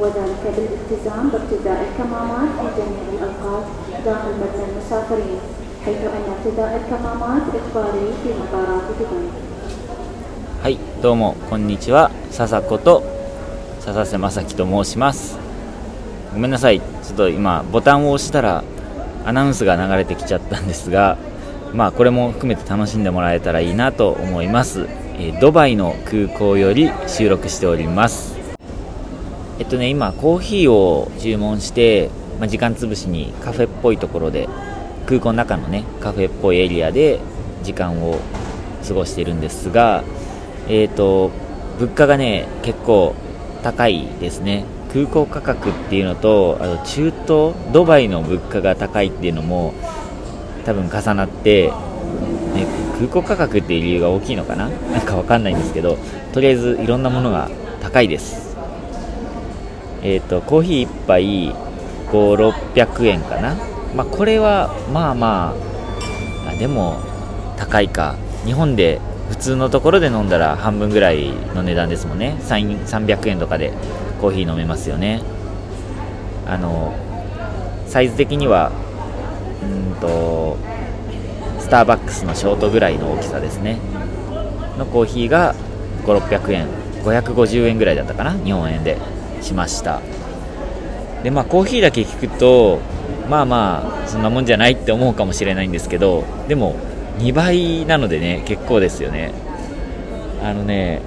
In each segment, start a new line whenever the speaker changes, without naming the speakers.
وذلك بالالتزام بارتداء الكمامات في جميع الأوقات داخل مبنى المسافرين حيث أن ارتداء الكمامات إجباري في مطارات دبي
はいどうもこんにちは笹子と笹瀬正樹と申しますごめんなさいちょっと今ボタンを押したらアナウンスが流れてきちゃったんですがまあこれも含めて楽しんでもらえたらいいなと思います、えードバイの空港より収録しております えっとね今コーヒーを注文して、まあ、時間つぶしにカフェっぽいところで空港の中のねカフェっぽいエリアで時間を過ごしているんですがえっ、と物価がね結構高いですね。空港価格っていうのとあと中東ドバイの物価が高いっていうのも多分重なって、ね、空港価格っていう理由が大きいのかな？なんかわかんないんですけどとりあえずいろんなものが高いです。えっ、とコーヒー1杯5600円かな。まあこれはまあまああでも高いか。日本で普通のところで飲んだら半分ぐらいの値段ですもんね。300円とかでコーヒー飲めますよね。あのサイズ的にはうんとスターバックスのショートぐらいの大きさですね。のコーヒーが5600円。550円ぐらいだったかな。日本円で。しました。でまあコーヒーだけ聞くとまあまあそんなもんじゃないって思うかもしれないんですけどでも2倍なのでね結構ですよね。あのね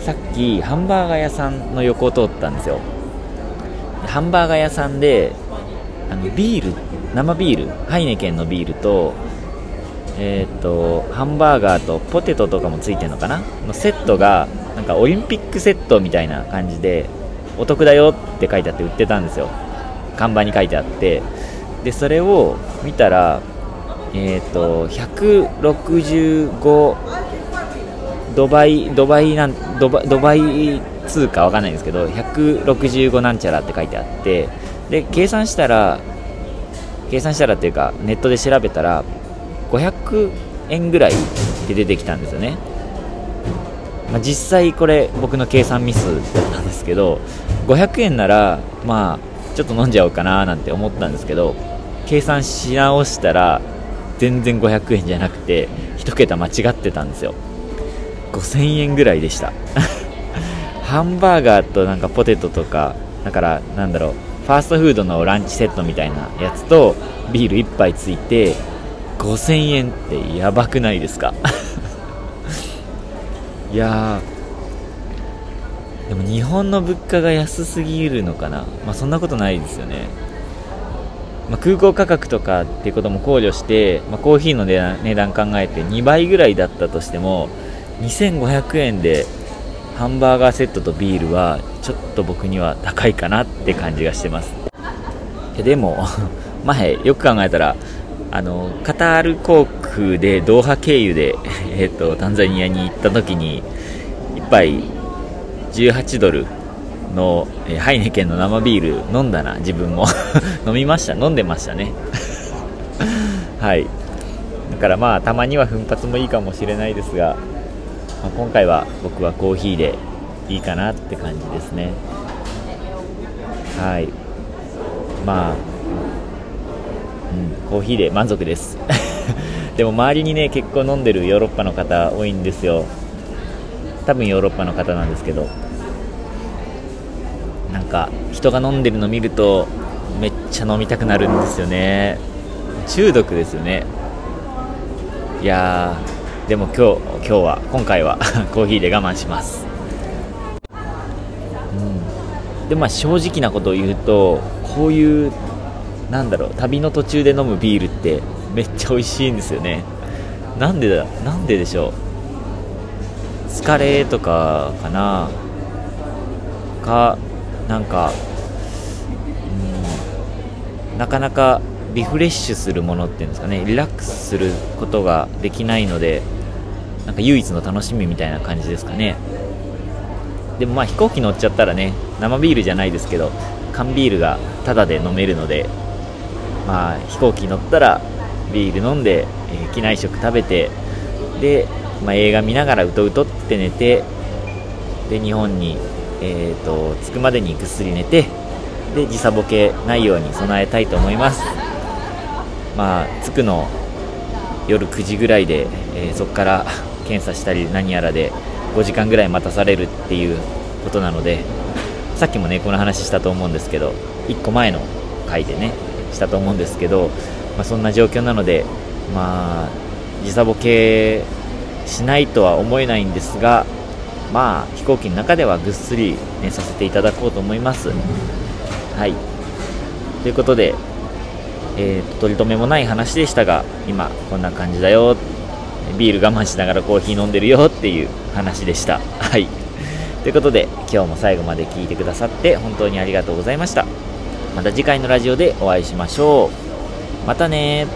さっきハンバーガー屋さんの横を通ったんですよ。ハンバーガー屋さんであのビール生ビールハイネケンのビールとえーとハンバーガーとポテトとかもついてるのかな？のセットがなんかオリンピックセットみたいな感じでお得だよって書いてあって売ってたんですよ。看板に書いてあって。でそれを見たらえーっと165ドバイドバイなんドバドバイ通貨わかんないんですけど165なんちゃらって書いてあって。で計算したら計算したらっていうかネットで調べたら500円ぐらいで出てきたんですよね、まあ、実際これ僕の計算ミスだったんですけど500円ならまあちょっと飲んじゃおうかななんて思ったんですけど計算し直したら全然500円じゃなくて1桁間違ってたんですよ。5000円ぐらいでした。ハンバーガーとなんかポテトとかだからなんだろうファーストフードのランチセットみたいなやつとビール1杯ついて5000円ってやばくないですか？いやーでも日本の物価が安すぎるのかな。まあそんなことないですよね。まあ、空港価格とかっていうことも考慮して、まあ、コーヒーの値段考えて2倍ぐらいだったとしても2500円でハンバーガーセットとビールはちょっと僕には高いかなって感じがしてます。でも 前よく考えたらあのカタール航空でドーハ経由で、えっとタンザニアに行った時に1杯18ドルの、えハイネケンの生ビール飲んだな。自分も。飲みました。飲んでましたね。はい。だからまあたまには奮発もいいかもしれないですが、まあ今回は僕はコーヒーでいいかなって感じですね。はい。まあうんコーヒーで満足です。でも周りにね結構飲んでるヨーロッパの方多いんですよ。多分ヨーロッパの方なんですけどなんか人が飲んでるの見るとめっちゃ飲みたくなるんですよね。中毒ですよね。いやでも今日今日は今回は コーヒーで我慢します、うん、でまあ正直なことを言うとこういうなんだろう旅の途中で飲むビールってめっちゃ美味しいんですよね。なんでだなんででしょう。疲れとかかな。かなんか、うん、なかなかリフレッシュするものっていうんですかね。リラックスすることができないのでなんか唯一の楽しみみたいな感じですかね。でもまあ飛行機乗っちゃったらね生ビールじゃないですけど缶ビールがタダで飲めるのでまあ飛行機乗ったらビール飲んで、え機内食食べてで、まあ、映画見ながらうとうとって寝てで日本にえーと、着くまでにぐっすり寝てで時差ボケないように備えたいと思います。まあ着くの夜9時ぐらいで、えー、そこから 検査したり何やらで5時間ぐらい待たされるっていうことなのでさっきもねこの話したと思うんですけど1個前の回でねしたと思うんですけど、まあ、そんな状況なのでまあ時差ボケしないとは思えないんですがまあ飛行機の中ではぐっすり寝させていただこうと思います。はい。ということで、えーと、取り留めもない話でしたが今こんな感じだよ。ビール我慢しながらコーヒー飲んでるよっていう話でした。はい。ということで今日も最後まで聞いてくださって本当にありがとうございました。また次回のラジオでお会いしましょう。またね